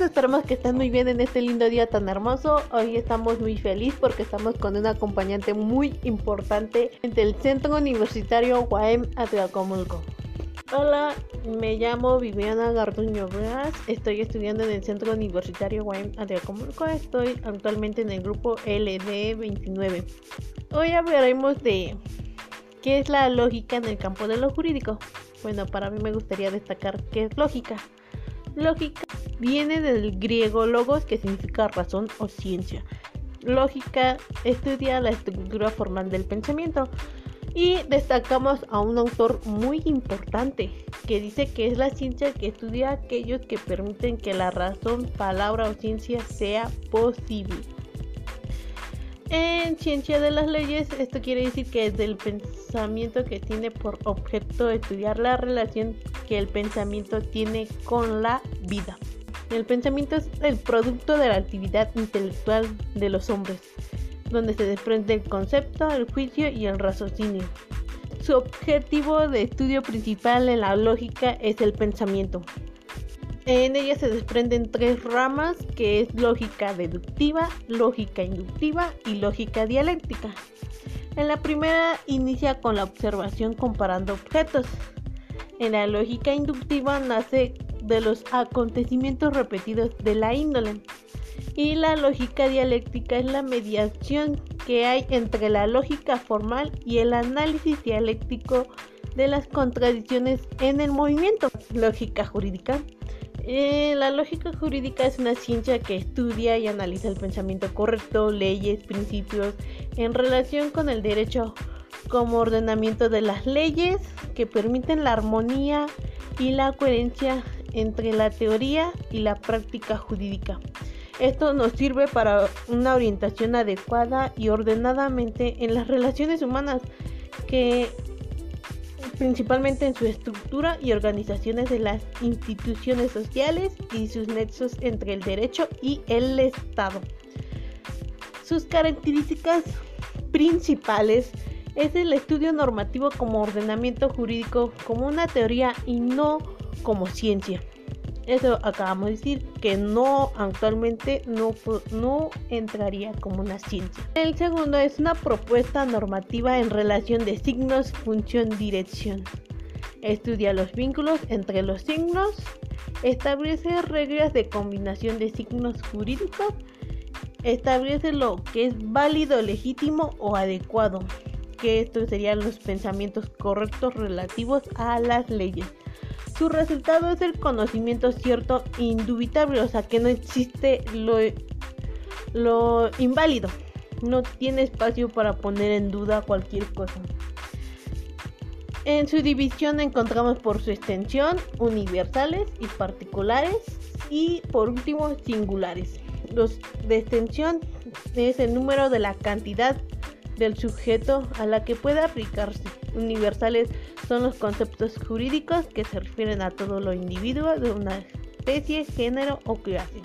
esperamos que estén muy bien en este lindo día tan hermoso. Hoy estamos muy felices porque estamos con un acompañante muy importante del Centro Universitario Guaem Atlacomulco. Hola, me llamo Viviana Garduño Bras, estoy estudiando en el Centro Universitario Guaem Atlacomulco, estoy actualmente en el grupo LD29. Hoy hablaremos de qué es la lógica en el campo de lo jurídico. Bueno, para mí me gustaría destacar qué es lógica. Lógica viene del griego logos que significa razón o ciencia. Lógica estudia la estructura formal del pensamiento y destacamos a un autor muy importante que dice que es la ciencia que estudia aquellos que permiten que la razón, palabra o ciencia sea posible. En ciencia de las leyes, esto quiere decir que es del pensamiento que tiene por objeto estudiar la relación que el pensamiento tiene con la vida. El pensamiento es el producto de la actividad intelectual de los hombres, donde se desprende el concepto, el juicio y el raciocinio. Su objetivo de estudio principal en la lógica es el pensamiento. En ella se desprenden tres ramas que es lógica deductiva, lógica inductiva y lógica dialéctica. En la primera inicia con la observación comparando objetos. En la lógica inductiva nace de los acontecimientos repetidos de la índole. Y la lógica dialéctica es la mediación que hay entre la lógica formal y el análisis dialéctico de las contradicciones en el movimiento. Lógica jurídica eh, la lógica jurídica es una ciencia que estudia y analiza el pensamiento correcto, leyes, principios en relación con el derecho como ordenamiento de las leyes que permiten la armonía y la coherencia entre la teoría y la práctica jurídica. Esto nos sirve para una orientación adecuada y ordenadamente en las relaciones humanas que principalmente en su estructura y organizaciones de las instituciones sociales y sus nexos entre el derecho y el Estado. Sus características principales es el estudio normativo como ordenamiento jurídico, como una teoría y no como ciencia. Eso acabamos de decir que no actualmente no, no entraría como una ciencia. El segundo es una propuesta normativa en relación de signos, función, dirección. Estudia los vínculos entre los signos, establece reglas de combinación de signos jurídicos, establece lo que es válido, legítimo o adecuado, que estos serían los pensamientos correctos relativos a las leyes su resultado es el conocimiento cierto e indubitable, o sea que no existe lo, lo inválido, no tiene espacio para poner en duda cualquier cosa. En su división encontramos por su extensión universales y particulares y por último singulares. Los de extensión es el número de la cantidad del sujeto a la que puede aplicarse. Universales son los conceptos jurídicos que se refieren a todo lo individuo de una especie, género o clase.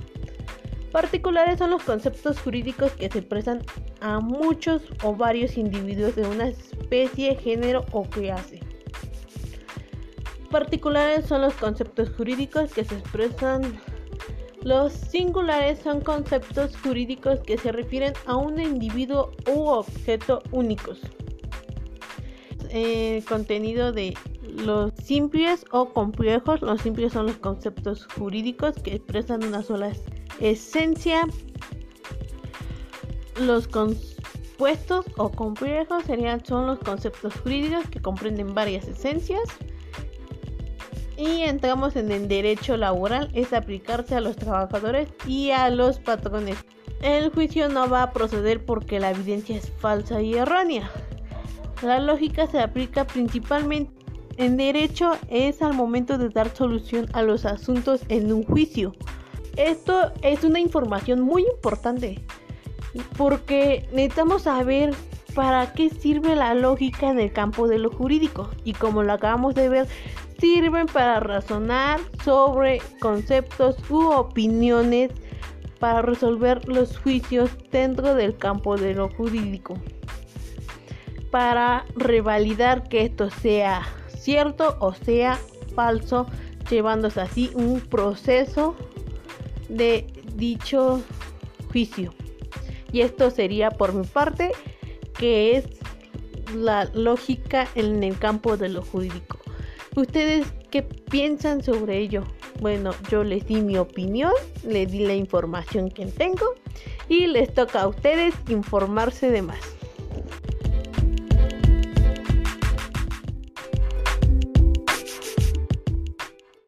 Particulares son los conceptos jurídicos que se expresan a muchos o varios individuos de una especie, género o clase. Particulares son los conceptos jurídicos que se expresan los singulares son conceptos jurídicos que se refieren a un individuo u objeto únicos. El contenido de los simples o complejos. Los simples son los conceptos jurídicos que expresan una sola esencia. Los compuestos o complejos serían son los conceptos jurídicos que comprenden varias esencias. Y entramos en el derecho laboral, es aplicarse a los trabajadores y a los patrones. El juicio no va a proceder porque la evidencia es falsa y errónea. La lógica se aplica principalmente en derecho es al momento de dar solución a los asuntos en un juicio. Esto es una información muy importante porque necesitamos saber para qué sirve la lógica en el campo de lo jurídico y como lo acabamos de ver sirven para razonar sobre conceptos u opiniones para resolver los juicios dentro del campo de lo jurídico. Para revalidar que esto sea cierto o sea falso, llevándose así un proceso de dicho juicio. Y esto sería por mi parte, que es la lógica en el campo de lo jurídico. ¿Ustedes qué piensan sobre ello? Bueno, yo les di mi opinión, les di la información que tengo y les toca a ustedes informarse de más.